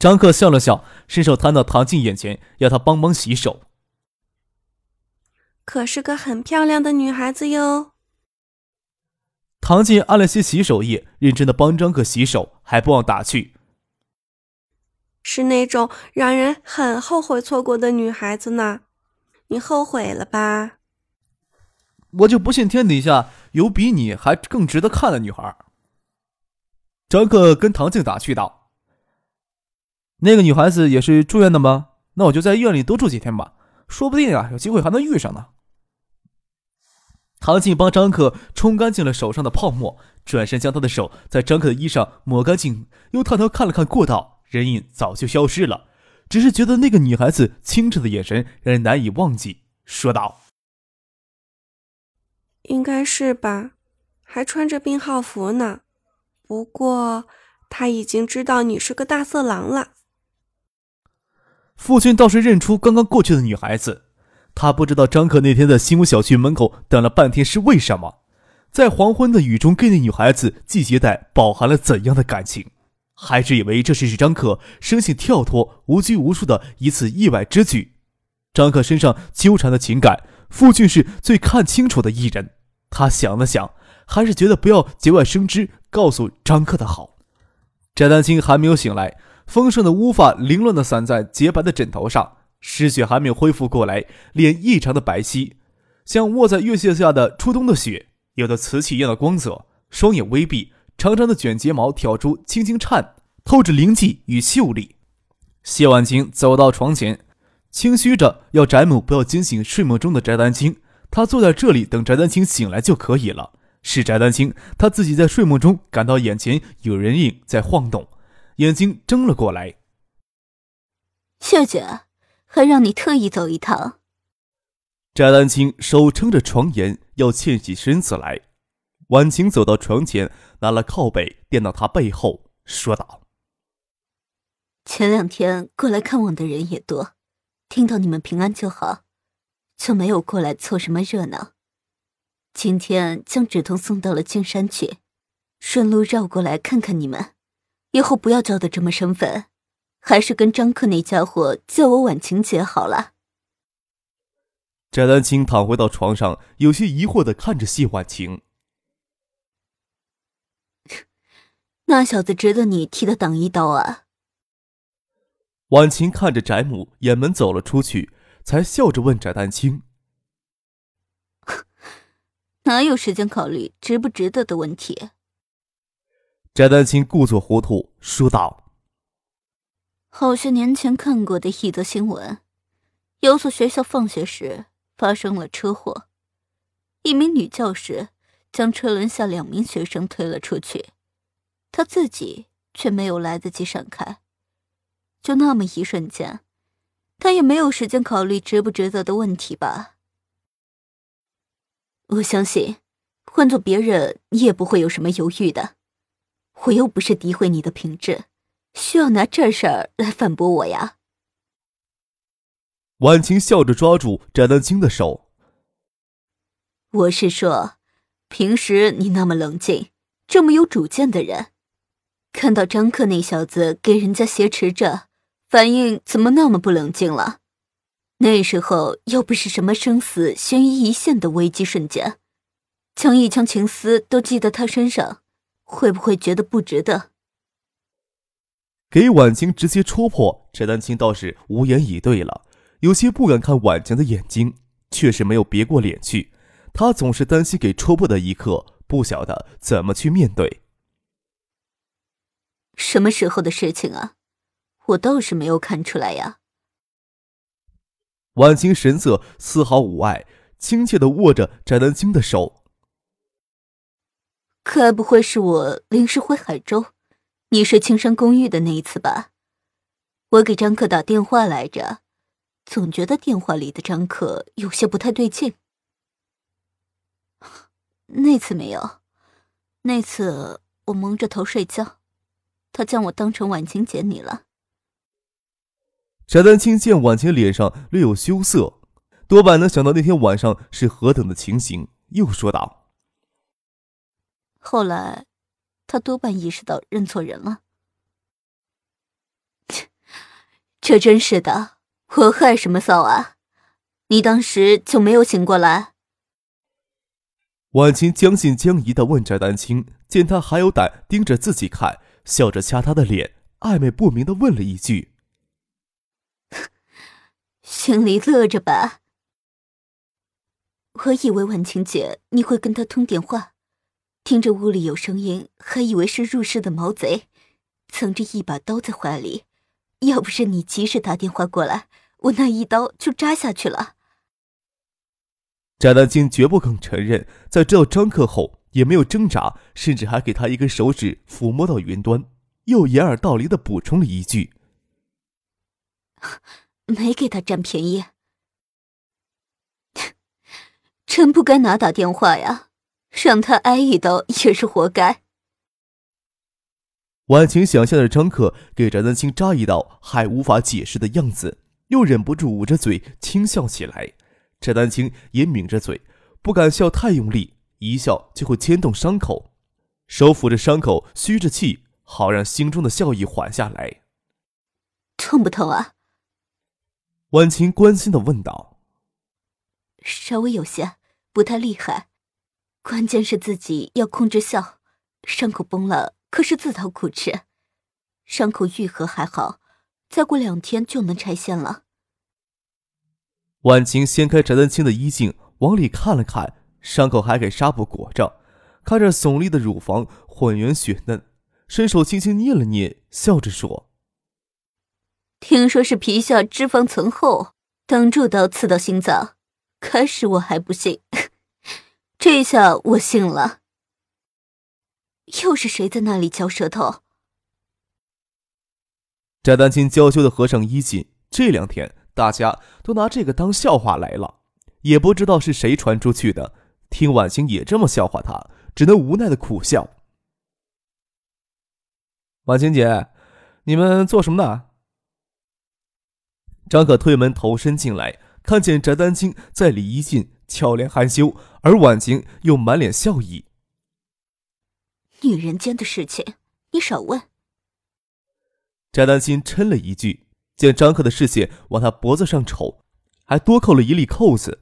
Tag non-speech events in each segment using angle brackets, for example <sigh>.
张克笑了笑，伸手摊到唐静眼前，要她帮忙洗手。可是个很漂亮的女孩子哟。唐静按了些洗手液，认真的帮张克洗手，还不忘打趣：“是那种让人很后悔错过的女孩子呢，你后悔了吧？”我就不信天底下有比你还更值得看的女孩。张克跟唐静打趣道。那个女孩子也是住院的吗？那我就在医院里多住几天吧，说不定啊，有机会还能遇上呢。唐静帮张克冲干净了手上的泡沫，转身将他的手在张克的衣上抹干净，又探头看了看过道，人影早就消失了，只是觉得那个女孩子清澈的眼神让人难以忘记，说道：“应该是吧，还穿着病号服呢。不过他已经知道你是个大色狼了。”父亲倒是认出刚刚过去的女孩子，他不知道张可那天在新屋小区门口等了半天是为什么，在黄昏的雨中跟那女孩子系鞋带饱含了怎样的感情，还是以为这是张可生性跳脱、无拘无束的一次意外之举。张可身上纠缠的情感，父亲是最看清楚的一人。他想了想，还是觉得不要节外生枝，告诉张克的好。翟丹青还没有醒来。丰盛的乌发凌乱地散在洁白的枕头上，失血还没有恢复过来，脸异常的白皙，像卧在月色下的初冬的雪，有着瓷器一样的光泽。双眼微闭，长长的卷睫毛挑出，轻轻颤，透着灵气与秀丽。谢婉清走到床前，轻嘘着要翟母不要惊醒睡梦中的翟丹青，她坐在这里等翟丹青醒来就可以了。是翟丹青，他自己在睡梦中感到眼前有人影在晃动。眼睛睁了过来，秀姐，还让你特意走一趟。翟丹青手撑着床沿，要欠起身子来。婉晴走到床前，拿了靠背垫到他背后，说道：“前两天过来看望的人也多，听到你们平安就好，就没有过来凑什么热闹。今天将止痛送到了金山去，顺路绕过来看看你们。”以后不要叫的这么生分，还是跟张克那家伙叫我婉晴姐好了。翟丹青躺回到床上，有些疑惑的看着谢婉晴。那小子值得你替他挡一刀啊？婉晴看着翟母掩门走了出去，才笑着问翟丹青：“ <laughs> 哪有时间考虑值不值得的问题？”翟丹青故作糊涂说道：“好些年前看过的一则新闻，有所学校放学时发生了车祸，一名女教师将车轮下两名学生推了出去，她自己却没有来得及闪开。就那么一瞬间，她也没有时间考虑值不值得的问题吧？我相信，换做别人，你也不会有什么犹豫的。”我又不是诋毁你的品质，需要拿这事儿来反驳我呀？婉晴笑着抓住翟丹青的手。我是说，平时你那么冷静，这么有主见的人，看到张克那小子给人家挟持着，反应怎么那么不冷静了？那时候又不是什么生死悬于一线的危机瞬间，将一腔情思都记在他身上。会不会觉得不值得？给婉晴直接戳破，翟丹青倒是无言以对了，有些不敢看婉晴的眼睛，确实没有别过脸去。他总是担心给戳破的一刻，不晓得怎么去面对。什么时候的事情啊？我倒是没有看出来呀。婉晴神色丝毫无碍，亲切的握着翟丹青的手。该不会是我临时回海州，你睡青山公寓的那一次吧？我给张克打电话来着，总觉得电话里的张克有些不太对劲。那次没有，那次我蒙着头睡觉，他将我当成婉晴姐你了。翟丹青见婉晴脸上略有羞涩，多半能想到那天晚上是何等的情形，又说道：“后来，他多半意识到认错人了。<laughs> 这真是的，我害什么臊啊？你当时就没有醒过来？”婉晴将信将疑的问翟丹青，见他还有胆盯着自己看，笑着掐他的脸，暧昧不明的问了一句。<laughs> 心里乐着吧。我以为婉晴姐你会跟他通电话，听着屋里有声音，还以为是入室的毛贼，藏着一把刀在怀里。要不是你及时打电话过来，我那一刀就扎下去了。翟丹青绝不肯承认，在知道张克后也没有挣扎，甚至还给他一根手指抚摸到云端，又掩耳盗铃的补充了一句。没给他占便宜，<laughs> 真不该拿打电话呀！让他挨一刀也是活该。婉晴想象着张克给翟丹青扎一刀还无法解释的样子，又忍不住捂着嘴轻笑起来。翟丹青也抿着嘴，不敢笑太用力，一笑就会牵动伤口，手抚着伤口，吁着气，好让心中的笑意缓下来。痛不痛啊？婉晴关心的问道：“稍微有些，不太厉害，关键是自己要控制笑。伤口崩了，可是自讨苦吃。伤口愈合还好，再过两天就能拆线了。”婉晴掀开翟丹青的衣襟，往里看了看，伤口还给纱布裹着，看着耸立的乳房浑圆雪嫩，伸手轻轻捏了捏，笑着说。听说是皮下脂肪层厚，挡住刀刺到心脏。开始我还不信，这下我信了。又是谁在那里嚼舌头？翟丹青娇羞的合上衣襟。这两天大家都拿这个当笑话来了，也不知道是谁传出去的。听婉清也这么笑话他，只能无奈的苦笑。婉清姐，你们做什么呢？张可推门投身进来，看见翟丹青在里衣襟，俏脸含羞，而婉晴又满脸笑意。女人间的事情，你少问。翟丹心嗔了一句，见张克的视线往他脖子上瞅，还多扣了一粒扣子，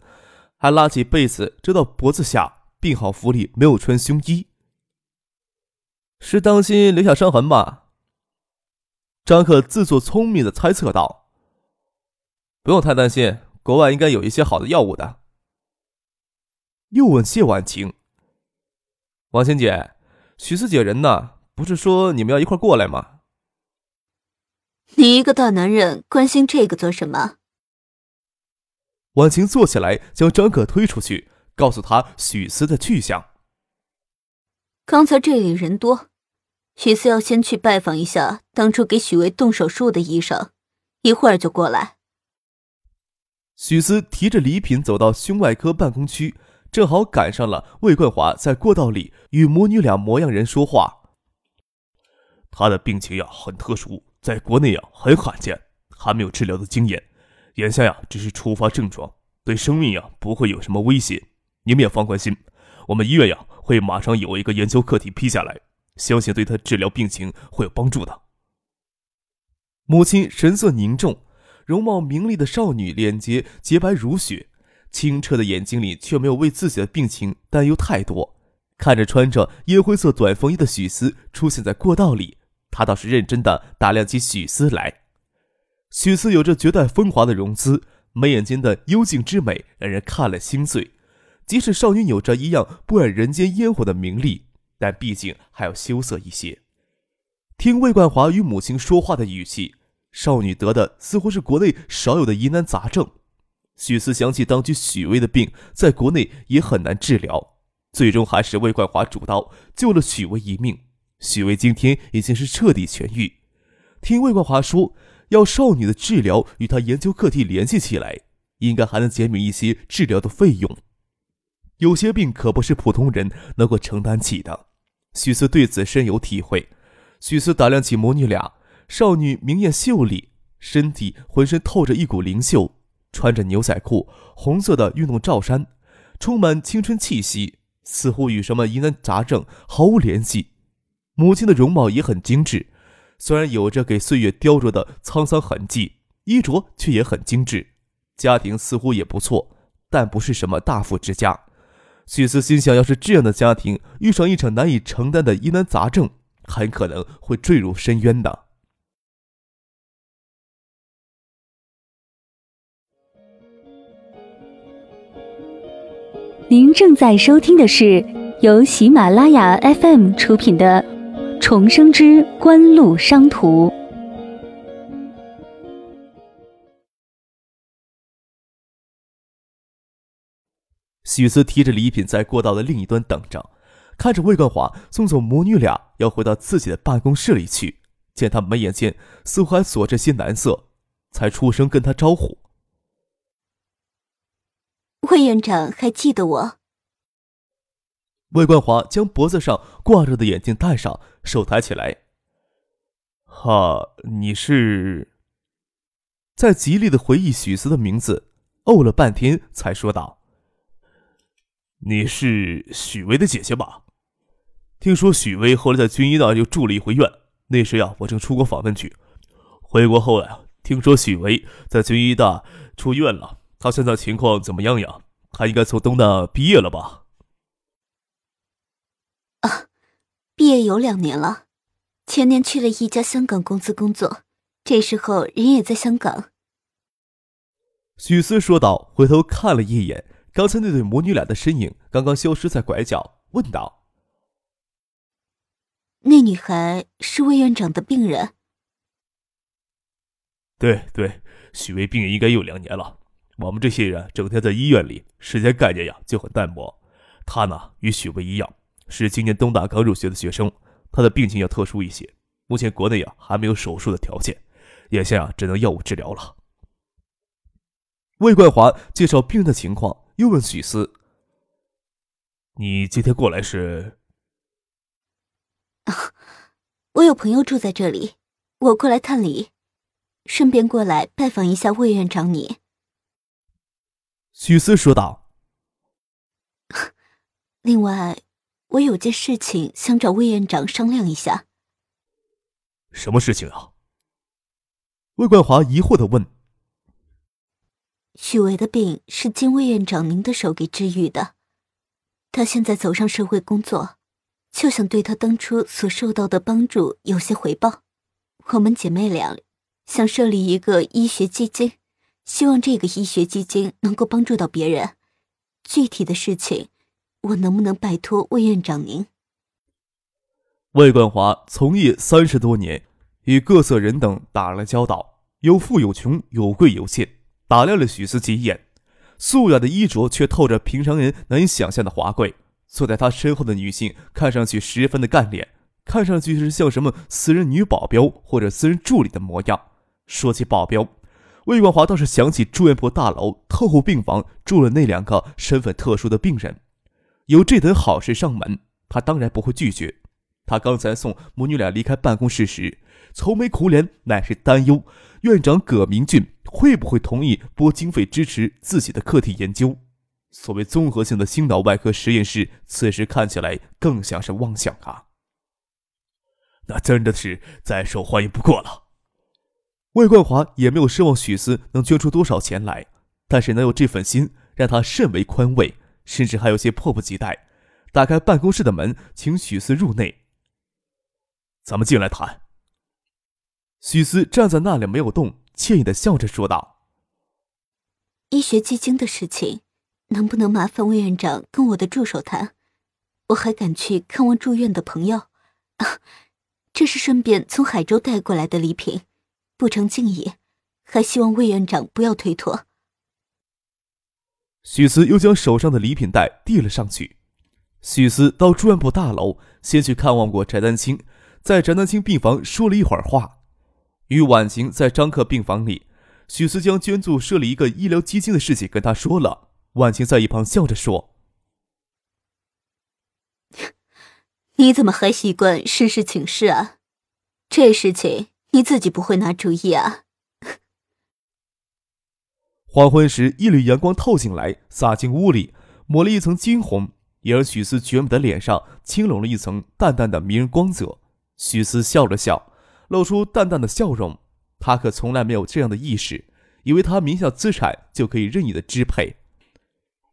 还拉起被子遮到脖子下，病好服里没有穿胸衣，是当心留下伤痕吧？张克自作聪明的猜测道。不用太担心，国外应该有一些好的药物的。又问谢婉晴：“婉晴姐，许四姐人呢？不是说你们要一块过来吗？”你一个大男人关心这个做什么？婉晴坐起来，将张可推出去，告诉他许思的去向。刚才这里人多，许思要先去拜访一下当初给许巍动手术的医生，一会儿就过来。许思提着礼品走到胸外科办公区，正好赶上了魏冠华在过道里与母女俩模样人说话。他的病情呀很特殊，在国内呀很罕见，还没有治疗的经验。眼下呀只是初发症状，对生命呀不会有什么威胁。你们也放宽心，我们医院呀会马上有一个研究课题批下来，相信对他治疗病情会有帮助的。母亲神色凝重。容貌明丽的少女，脸洁洁白如雪，清澈的眼睛里却没有为自己的病情担忧太多。看着穿着烟灰色短风衣的许思出现在过道里，他倒是认真的打量起许思来。许思有着绝代风华的容姿，眉眼间的幽静之美让人看了心醉。即使少女有着一样不染人间烟火的名利，但毕竟还要羞涩一些。听魏冠华与母亲说话的语气。少女得的似乎是国内少有的疑难杂症。许思想起当局许巍的病，在国内也很难治疗，最终还是魏冠华主刀救了许巍一命。许巍今天已经是彻底痊愈。听魏冠华说，要少女的治疗与他研究课题联系起来，应该还能减免一些治疗的费用。有些病可不是普通人能够承担起的。许思对此深有体会。许思打量起母女俩，少女明艳秀丽，身体浑身透着一股灵秀，穿着牛仔裤、红色的运动罩衫，充满青春气息，似乎与什么疑难杂症毫无联系。母亲的容貌也很精致，虽然有着给岁月雕琢的沧桑痕迹，衣着却也很精致。家庭似乎也不错，但不是什么大富之家。许思心想，要是这样的家庭遇上一场难以承担的疑难杂症，很可能会坠入深渊的。您正在收听的是由喜马拉雅 FM 出品的《重生之官路商途》。许思提着礼品在过道的另一端等着，看着魏冠华送走母女俩，要回到自己的办公室里去。见他眉眼间似乎还锁着些难色，才出声跟他招呼：“魏院长还记得我？”魏冠华将脖子上挂着的眼镜戴上，手抬起来：“哈，你是？”在极力的回忆许思的名字，哦了半天，才说道。你是许巍的姐姐吧？听说许巍后来在军医那又住了一回院。那时呀，我正出国访问去。回国后呀，听说许巍在军医大出院了。他现在情况怎么样呀？他应该从东大毕业了吧？啊，毕业有两年了。前年去了一家香港公司工作，这时候人也在香港。许思说道，回头看了一眼。刚才那对母女俩的身影刚刚消失在拐角，问道：“那女孩是魏院长的病人？”“对对，许巍病应该有两年了。我们这些人整天在医院里，时间概念呀就很淡薄。他呢，与许巍一样，是今年东大刚入学的学生。他的病情要特殊一些，目前国内呀还没有手术的条件，眼下啊只能药物治疗了。”魏冠华介绍病人的情况。又问许思：“你今天过来是？”啊，我有朋友住在这里，我过来探礼，顺便过来拜访一下魏院长你。”许思说道。<laughs> “另外，我有件事情想找魏院长商量一下。”“什么事情啊？”魏冠华疑惑的问。许巍的病是经魏院长您的手给治愈的，他现在走上社会工作，就想对他当初所受到的帮助有些回报。我们姐妹俩想设立一个医学基金，希望这个医学基金能够帮助到别人。具体的事情，我能不能拜托魏院长您？魏冠华从业三十多年，与各色人等打了交道，有富有穷，有贵有贱。打量了许思几眼，素雅的衣着却透着平常人难以想象的华贵。坐在他身后的女性看上去十分的干练，看上去是像什么私人女保镖或者私人助理的模样。说起保镖，魏万华倒是想起住院部大楼特护病房住了那两个身份特殊的病人。有这等好事上门，他当然不会拒绝。他刚才送母女俩离开办公室时，愁眉苦脸，乃是担忧院长葛明俊。会不会同意拨经费支持自己的课题研究？所谓综合性的心脑外科实验室，此时看起来更像是妄想啊！那真的是再受欢迎不过了。魏冠华也没有奢望许思能捐出多少钱来，但是能有这份心，让他甚为宽慰，甚至还有些迫不及待。打开办公室的门，请许思入内。咱们进来谈。许思站在那里没有动。惬意的笑着说道：“医学基金的事情，能不能麻烦魏院长跟我的助手谈？我还赶去看望住院的朋友。啊，这是顺便从海州带过来的礼品，不成敬意，还希望魏院长不要推脱。”许思又将手上的礼品袋递了上去。许思到住院部大楼，先去看望过翟丹青，在翟丹青病房说了一会儿话。与婉晴在张克病房里，许思将捐助设立一个医疗基金的事情跟他说了。婉晴在一旁笑着说：“你怎么还习惯事事请示啊？这事情你自己不会拿主意啊？”黄昏时，一缕阳光透进来，洒进屋里，抹了一层金红，也让许思绝美的脸上轻拢了一层淡淡的迷人光泽。许思笑了笑。露出淡淡的笑容，他可从来没有这样的意识，以为他名下资产就可以任意的支配。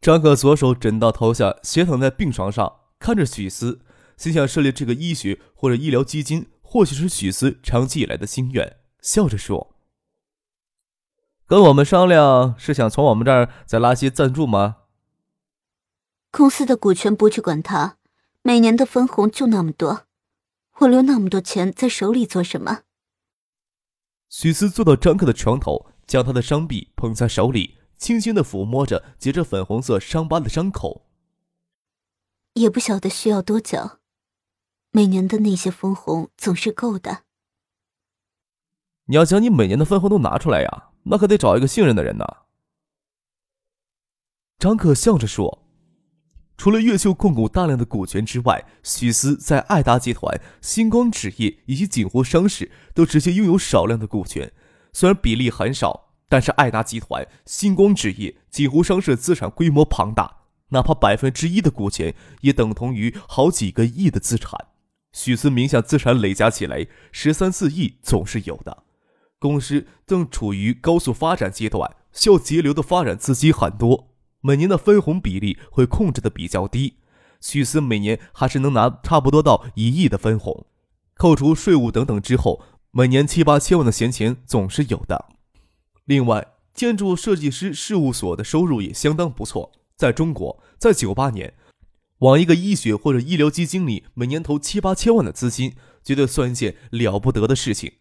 张可左手枕到头下，斜躺在病床上，看着许思，心想设立这个医学或者医疗基金，或许是许思长期以来的心愿，笑着说：“跟我们商量，是想从我们这儿再拉些赞助吗？”公司的股权不去管它，每年的分红就那么多。我留那么多钱在手里做什么？许思坐到张克的床头，将他的伤臂捧在手里，轻轻的抚摸着结着粉红色伤疤的伤口。也不晓得需要多久，每年的那些分红总是够的。你要将你每年的分红都拿出来呀，那可得找一个信任的人呢。张可笑着说。除了越秀控股大量的股权之外，许思在爱达集团、星光纸业以及锦湖商事都直接拥有少量的股权。虽然比例很少，但是爱达集团、星光纸业、锦湖商事资产规模庞大，哪怕百分之一的股权也等同于好几个亿的资产。许思名下资产累加起来十三四亿总是有的。公司正处于高速发展阶段，需要节流的发展资金很多。每年的分红比例会控制的比较低，许思每年还是能拿差不多到一亿的分红，扣除税务等等之后，每年七八千万的闲钱总是有的。另外，建筑设计师事务所的收入也相当不错。在中国，在九八年，往一个医学或者医疗基金里每年投七八千万的资金，绝对算一件了不得的事情。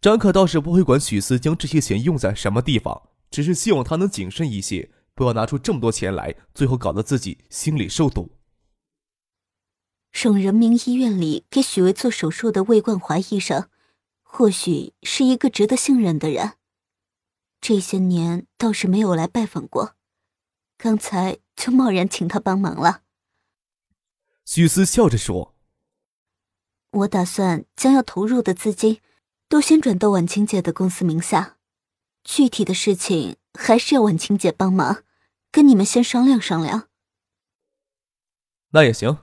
张可倒是不会管许思将这些钱用在什么地方，只是希望他能谨慎一些。不要拿出这么多钱来，最后搞得自己心里受堵。省人民医院里给许巍做手术的魏冠华医生，或许是一个值得信任的人。这些年倒是没有来拜访过，刚才就贸然请他帮忙了。许思笑着说：“我打算将要投入的资金，都先转到婉清姐的公司名下，具体的事情。”还是要婉清姐帮忙，跟你们先商量商量。那也行。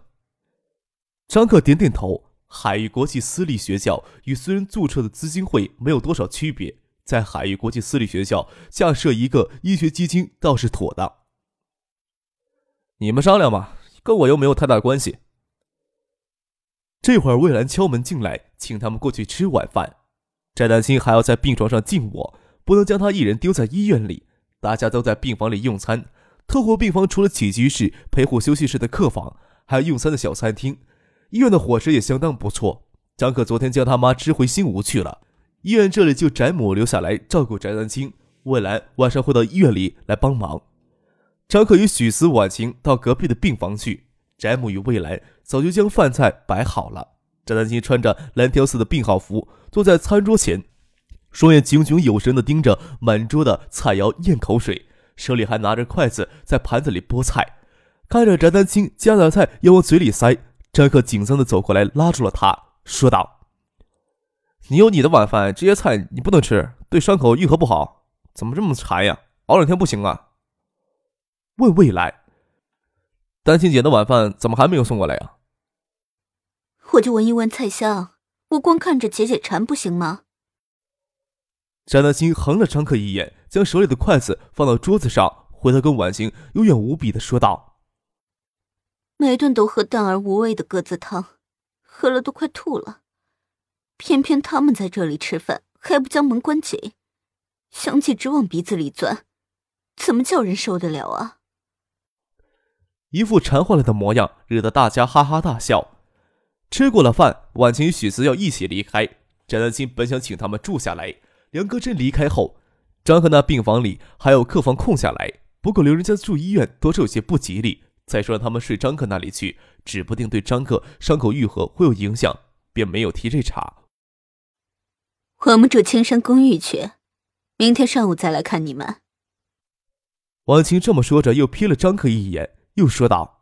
张克点点头。海域国际私立学校与私人注册的资金会没有多少区别，在海域国际私立学校架设一个医学基金倒是妥当。你们商量吧，跟我又没有太大关系。这会儿魏兰敲门进来，请他们过去吃晚饭。翟丹青还要在病床上静卧。不能将他一人丢在医院里，大家都在病房里用餐。特护病房除了起居室、陪护休息室的客房，还有用餐的小餐厅。医院的伙食也相当不错。张可昨天将他妈支回新吴去了，医院这里就翟母留下来照顾翟丹青，未来晚上会到医院里来帮忙。张可与许思、婉晴到隔壁的病房去。翟母与魏来早就将饭菜摆好了。翟丹青穿着蓝条色的病号服，坐在餐桌前。双眼炯炯有神地盯着满桌的菜肴，咽口水，手里还拿着筷子在盘子里剥菜。看着翟丹青夹的菜要往嘴里塞，张克紧张地走过来拉住了他，说道：“你有你的晚饭，这些菜你不能吃，对伤口愈合不好。怎么这么馋呀？熬两天不行啊？”问未来，丹青姐的晚饭怎么还没有送过来呀？我就闻一闻菜香，我光看着解解馋不行吗？翟丹青横了张克一眼，将手里的筷子放到桌子上，回头跟婉晴幽怨无比的说道：“每顿都喝淡而无味的鸽子汤，喝了都快吐了。偏偏他们在这里吃饭，还不将门关紧，香气直往鼻子里钻，怎么叫人受得了啊？”一副馋坏了的模样，惹得大家哈哈大笑。吃过了饭，婉晴与许思要一起离开。翟丹青本想请他们住下来。梁戈真离开后，张克那病房里还有客房空下来，不过留人家住医院多少有些不吉利。再说让他们睡张克那里去，指不定对张克伤口愈合会有影响，便没有提这茬。我们住青山公寓去，明天上午再来看你们。婉晴这么说着，又瞥了张克一眼，又说道：“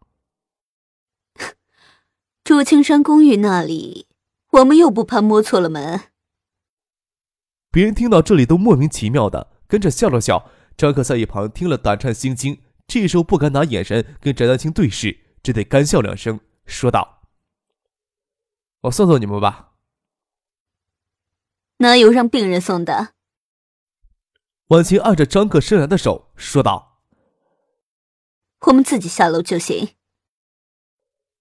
<laughs> 住青山公寓那里，我们又不怕摸错了门。”别人听到这里都莫名其妙的跟着笑了笑。张克在一旁听了胆颤心惊，这时候不敢拿眼神跟翟丹青对视，只得干笑两声，说道：“我送送你们吧。”哪有让病人送的？婉晴按着张克伸来的手说道：“我们自己下楼就行。”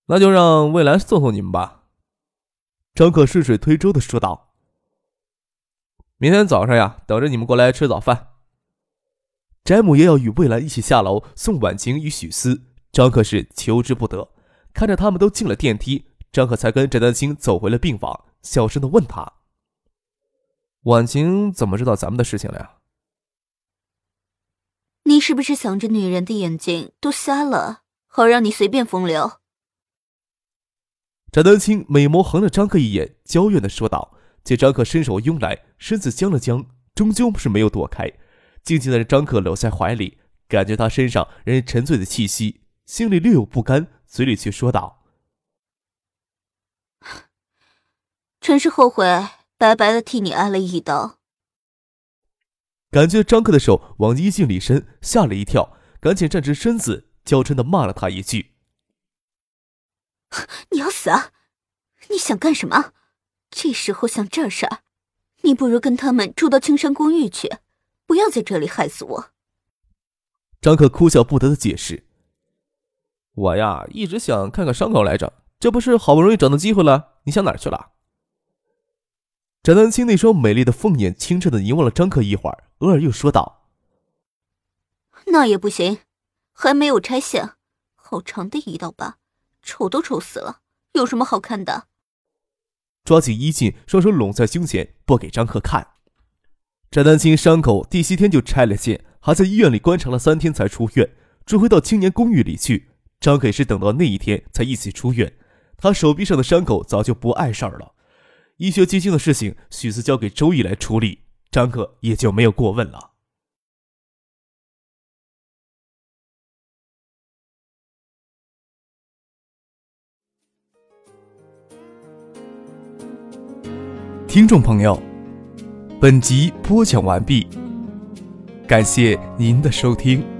那就让魏兰送送你们吧。”张克顺水推舟的说道。“明天早上呀，等着你们过来吃早饭。”翟母也要与魏兰一起下楼送婉晴与许思，张克是求之不得。看着他们都进了电梯，张克才跟翟丹青走回了病房，小声的问他。婉晴怎么知道咱们的事情了呀？你是不是想着女人的眼睛都瞎了，好让你随便风流？翟丹青美眸横了张克一眼，娇怨的说道。见张克伸手拥来，身子僵了僵，终究是没有躲开，静静的张克搂在怀里，感觉他身上人沉醉的气息，心里略有不甘，嘴里却说道：“真是后悔。”白白的替你挨了一刀，感觉张克的手往衣襟里伸，吓了一跳，赶紧站直身子，娇嗔的骂了他一句：“你要死啊！你想干什么？这时候想这事儿，你不如跟他们住到青山公寓去，不要在这里害死我。”张克哭笑不得的解释：“我呀，一直想看看伤口来着，这不是好不容易找到机会了？你想哪儿去了？”翟丹青那双美丽的凤眼清澈的凝望了张克一会儿，偶尔又说道：“那也不行，还没有拆线，好长的一道疤，丑都丑死了，有什么好看的？”抓起衣襟，双手拢在胸前，不给张克看。翟丹青伤口第七天就拆了线，还在医院里观察了三天才出院，追回到青年公寓里去。张克也是等到那一天才一起出院。他手臂上的伤口早就不碍事儿了。医学基金的事情，许思交给周易来处理，张克也就没有过问了。听众朋友，本集播讲完毕，感谢您的收听。